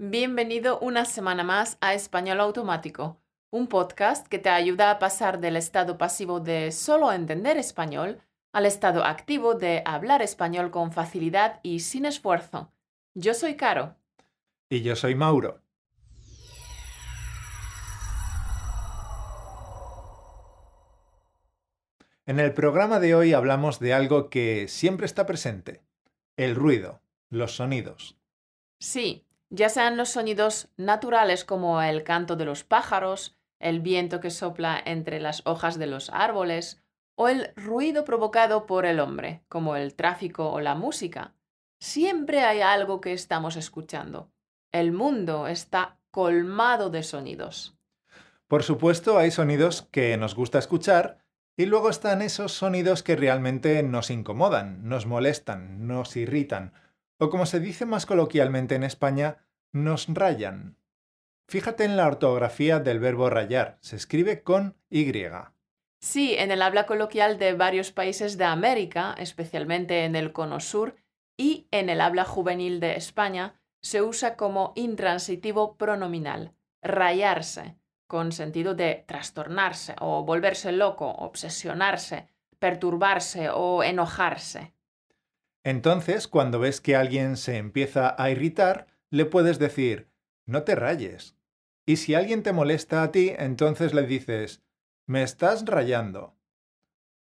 Bienvenido una semana más a Español Automático, un podcast que te ayuda a pasar del estado pasivo de solo entender español al estado activo de hablar español con facilidad y sin esfuerzo. Yo soy Caro. Y yo soy Mauro. En el programa de hoy hablamos de algo que siempre está presente, el ruido, los sonidos. Sí, ya sean los sonidos naturales como el canto de los pájaros, el viento que sopla entre las hojas de los árboles, o el ruido provocado por el hombre, como el tráfico o la música. Siempre hay algo que estamos escuchando. El mundo está colmado de sonidos. Por supuesto, hay sonidos que nos gusta escuchar y luego están esos sonidos que realmente nos incomodan, nos molestan, nos irritan, o como se dice más coloquialmente en España, nos rayan. Fíjate en la ortografía del verbo rayar, se escribe con Y. Sí, en el habla coloquial de varios países de América, especialmente en el cono sur, y en el habla juvenil de España, se usa como intransitivo pronominal, rayarse, con sentido de trastornarse o volverse loco, obsesionarse, perturbarse o enojarse. Entonces, cuando ves que alguien se empieza a irritar, le puedes decir, no te rayes. Y si alguien te molesta a ti, entonces le dices, me estás rayando.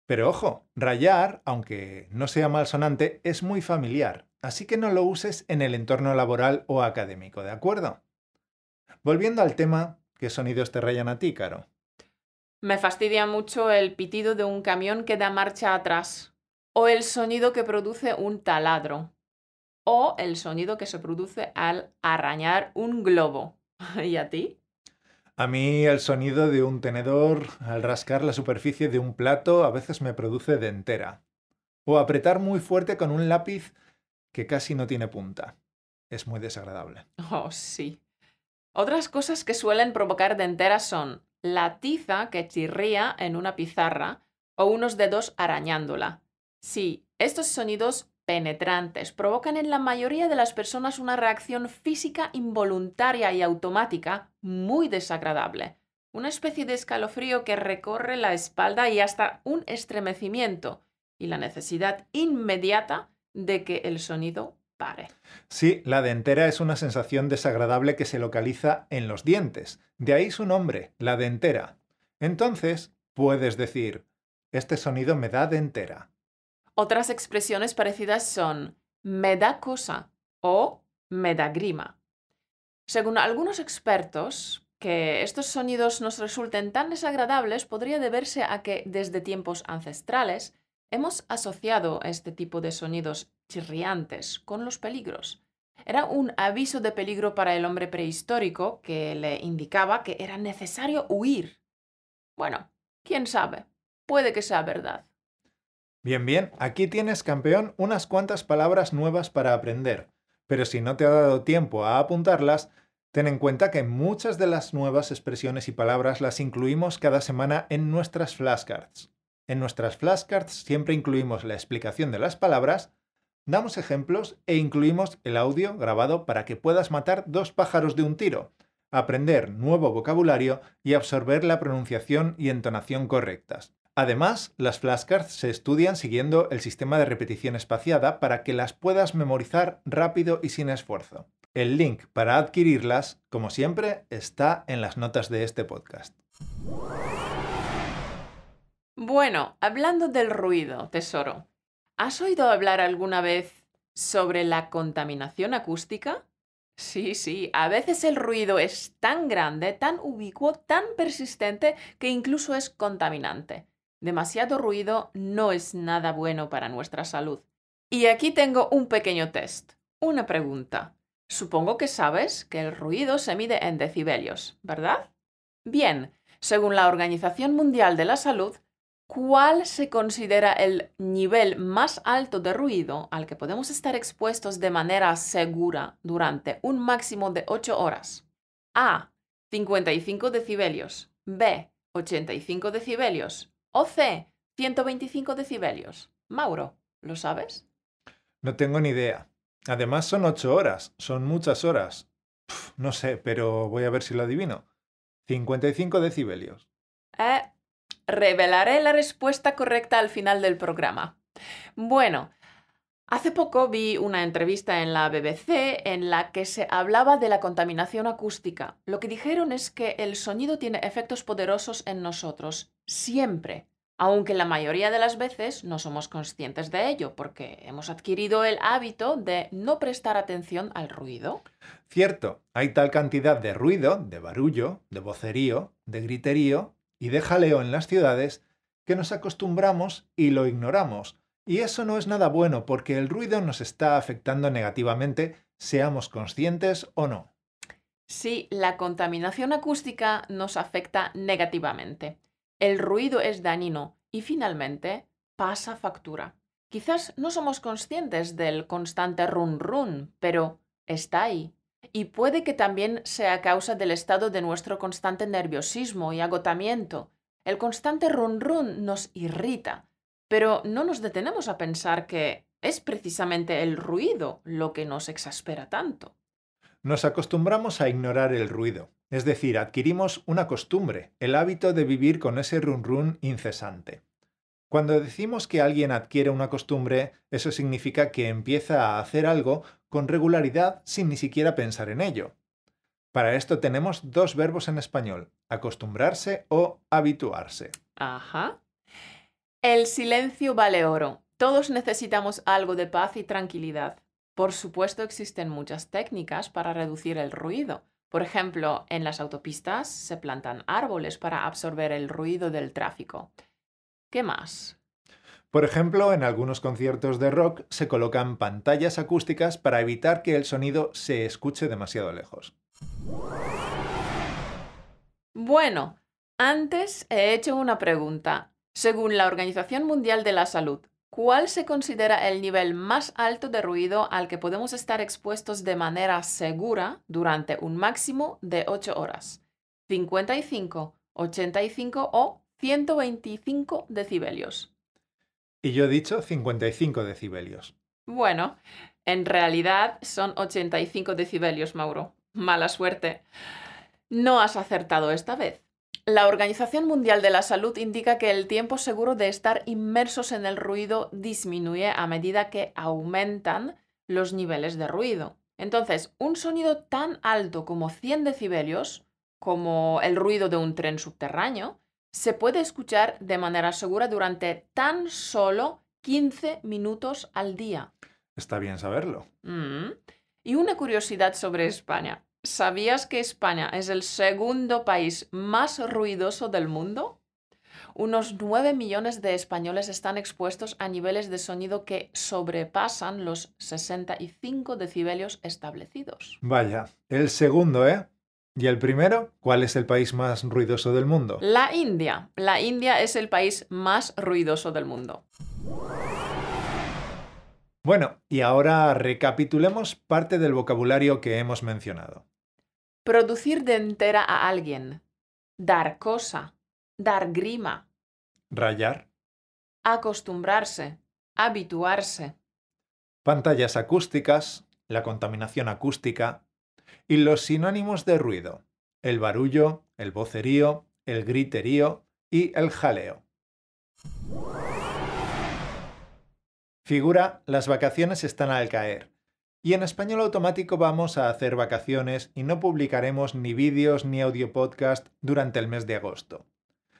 Pero ojo, rayar, aunque no sea malsonante, es muy familiar, así que no lo uses en el entorno laboral o académico, ¿de acuerdo? Volviendo al tema, ¿qué sonidos te rayan a ti, Caro? Me fastidia mucho el pitido de un camión que da marcha atrás, o el sonido que produce un taladro, o el sonido que se produce al arañar un globo. ¿Y a ti? A mí el sonido de un tenedor al rascar la superficie de un plato a veces me produce dentera. O apretar muy fuerte con un lápiz que casi no tiene punta. Es muy desagradable. Oh, sí. Otras cosas que suelen provocar dentera son la tiza que chirría en una pizarra o unos dedos arañándola. Sí, estos sonidos penetrantes provocan en la mayoría de las personas una reacción física involuntaria y automática muy desagradable, una especie de escalofrío que recorre la espalda y hasta un estremecimiento, y la necesidad inmediata de que el sonido pare. Sí, la dentera es una sensación desagradable que se localiza en los dientes, de ahí su nombre, la dentera. Entonces, puedes decir, este sonido me da dentera. Otras expresiones parecidas son me da cosa o me da grima. Según algunos expertos, que estos sonidos nos resulten tan desagradables podría deberse a que desde tiempos ancestrales hemos asociado este tipo de sonidos chirriantes con los peligros. Era un aviso de peligro para el hombre prehistórico que le indicaba que era necesario huir. Bueno, quién sabe, puede que sea verdad. Bien, bien, aquí tienes, campeón, unas cuantas palabras nuevas para aprender, pero si no te ha dado tiempo a apuntarlas, ten en cuenta que muchas de las nuevas expresiones y palabras las incluimos cada semana en nuestras flashcards. En nuestras flashcards siempre incluimos la explicación de las palabras, damos ejemplos e incluimos el audio grabado para que puedas matar dos pájaros de un tiro, aprender nuevo vocabulario y absorber la pronunciación y entonación correctas. Además, las flashcards se estudian siguiendo el sistema de repetición espaciada para que las puedas memorizar rápido y sin esfuerzo. El link para adquirirlas, como siempre, está en las notas de este podcast. Bueno, hablando del ruido, tesoro, ¿has oído hablar alguna vez sobre la contaminación acústica? Sí, sí, a veces el ruido es tan grande, tan ubicuo, tan persistente que incluso es contaminante. Demasiado ruido no es nada bueno para nuestra salud. Y aquí tengo un pequeño test, una pregunta. Supongo que sabes que el ruido se mide en decibelios, ¿verdad? Bien, según la Organización Mundial de la Salud, ¿cuál se considera el nivel más alto de ruido al que podemos estar expuestos de manera segura durante un máximo de 8 horas? A. 55 decibelios. B. 85 decibelios. O C, 125 decibelios. Mauro, ¿lo sabes? No tengo ni idea. Además son ocho horas, son muchas horas. no sé, pero voy a ver si lo adivino. 55 decibelios. Eh, revelaré la respuesta correcta al final del programa. Bueno, hace poco vi una entrevista en la BBC en la que se hablaba de la contaminación acústica. Lo que dijeron es que el sonido tiene efectos poderosos en nosotros, siempre, aunque la mayoría de las veces no somos conscientes de ello porque hemos adquirido el hábito de no prestar atención al ruido. Cierto, hay tal cantidad de ruido, de barullo, de vocerío, de griterío y de jaleo en las ciudades que nos acostumbramos y lo ignoramos. Y eso no es nada bueno porque el ruido nos está afectando negativamente, seamos conscientes o no. Sí, la contaminación acústica nos afecta negativamente. El ruido es dañino y finalmente pasa factura. Quizás no somos conscientes del constante run run, pero está ahí. Y puede que también sea causa del estado de nuestro constante nerviosismo y agotamiento. El constante run run nos irrita, pero no nos detenemos a pensar que es precisamente el ruido lo que nos exaspera tanto. Nos acostumbramos a ignorar el ruido, es decir, adquirimos una costumbre, el hábito de vivir con ese run run incesante. Cuando decimos que alguien adquiere una costumbre, eso significa que empieza a hacer algo con regularidad sin ni siquiera pensar en ello. Para esto tenemos dos verbos en español, acostumbrarse o habituarse. Ajá. El silencio vale oro. Todos necesitamos algo de paz y tranquilidad. Por supuesto existen muchas técnicas para reducir el ruido, por ejemplo, en las autopistas se plantan árboles para absorber el ruido del tráfico. ¿Qué más? Por ejemplo, en algunos conciertos de rock se colocan pantallas acústicas para evitar que el sonido se escuche demasiado lejos. Bueno, antes he hecho una pregunta. Según la Organización Mundial de la Salud, ¿Cuál se considera el nivel más alto de ruido al que podemos estar expuestos de manera segura durante un máximo de 8 horas? ¿55, 85 o 125 decibelios? Y yo he dicho 55 decibelios. Bueno, en realidad son 85 decibelios, Mauro. Mala suerte. No has acertado esta vez. La Organización Mundial de la Salud indica que el tiempo seguro de estar inmersos en el ruido disminuye a medida que aumentan los niveles de ruido. Entonces, un sonido tan alto como 100 decibelios, como el ruido de un tren subterráneo, se puede escuchar de manera segura durante tan solo 15 minutos al día. Está bien saberlo. Mm. Y una curiosidad sobre España. ¿Sabías que España es el segundo país más ruidoso del mundo? Unos 9 millones de españoles están expuestos a niveles de sonido que sobrepasan los 65 decibelios establecidos. Vaya, el segundo, ¿eh? ¿Y el primero? ¿Cuál es el país más ruidoso del mundo? La India. La India es el país más ruidoso del mundo. Bueno, y ahora recapitulemos parte del vocabulario que hemos mencionado. Producir de entera a alguien. Dar cosa. Dar grima. Rayar. Acostumbrarse. Habituarse. Pantallas acústicas. La contaminación acústica. Y los sinónimos de ruido. El barullo, el vocerío, el griterío y el jaleo. Figura, las vacaciones están al caer. Y en español automático vamos a hacer vacaciones y no publicaremos ni vídeos ni audio podcast durante el mes de agosto.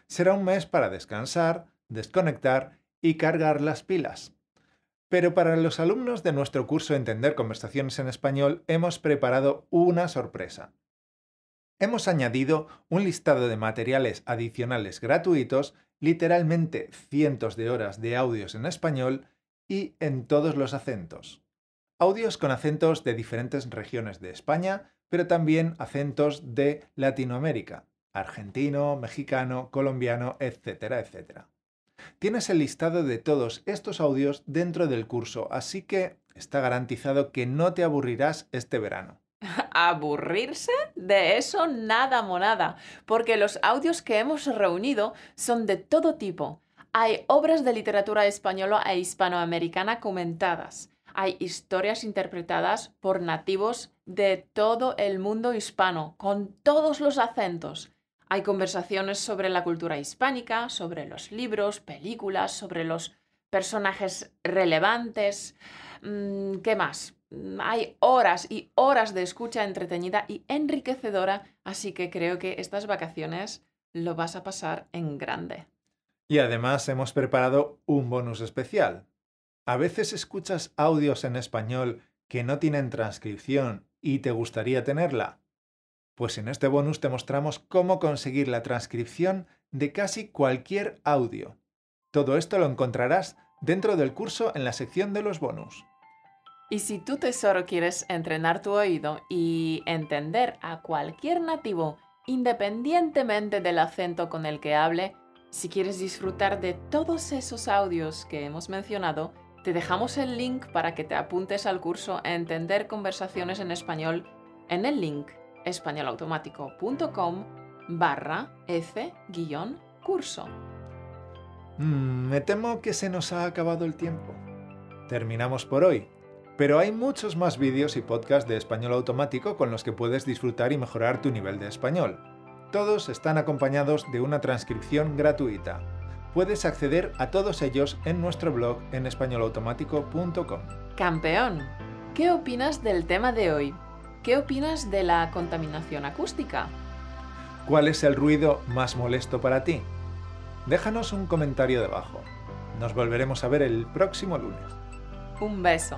Será un mes para descansar, desconectar y cargar las pilas. Pero para los alumnos de nuestro curso Entender Conversaciones en Español hemos preparado una sorpresa. Hemos añadido un listado de materiales adicionales gratuitos, literalmente cientos de horas de audios en español y en todos los acentos. Audios con acentos de diferentes regiones de España, pero también acentos de Latinoamérica, argentino, mexicano, colombiano, etcétera, etcétera. Tienes el listado de todos estos audios dentro del curso, así que está garantizado que no te aburrirás este verano. ¿Aburrirse? De eso nada monada, porque los audios que hemos reunido son de todo tipo. Hay obras de literatura española e hispanoamericana comentadas hay historias interpretadas por nativos de todo el mundo hispano, con todos los acentos. Hay conversaciones sobre la cultura hispánica, sobre los libros, películas, sobre los personajes relevantes. Mm, ¿Qué más? Mm, hay horas y horas de escucha entretenida y enriquecedora, así que creo que estas vacaciones lo vas a pasar en grande. Y además hemos preparado un bonus especial. A veces escuchas audios en español que no tienen transcripción y te gustaría tenerla. Pues en este bonus te mostramos cómo conseguir la transcripción de casi cualquier audio. Todo esto lo encontrarás dentro del curso en la sección de los bonus. Y si tú tesoro quieres entrenar tu oído y entender a cualquier nativo independientemente del acento con el que hable, si quieres disfrutar de todos esos audios que hemos mencionado, te dejamos el link para que te apuntes al curso Entender conversaciones en español en el link españolautomático.com barra F-curso. Mm, me temo que se nos ha acabado el tiempo. Terminamos por hoy, pero hay muchos más vídeos y podcasts de español automático con los que puedes disfrutar y mejorar tu nivel de español. Todos están acompañados de una transcripción gratuita. Puedes acceder a todos ellos en nuestro blog en españolautomático.com. Campeón, ¿qué opinas del tema de hoy? ¿Qué opinas de la contaminación acústica? ¿Cuál es el ruido más molesto para ti? Déjanos un comentario debajo. Nos volveremos a ver el próximo lunes. Un beso.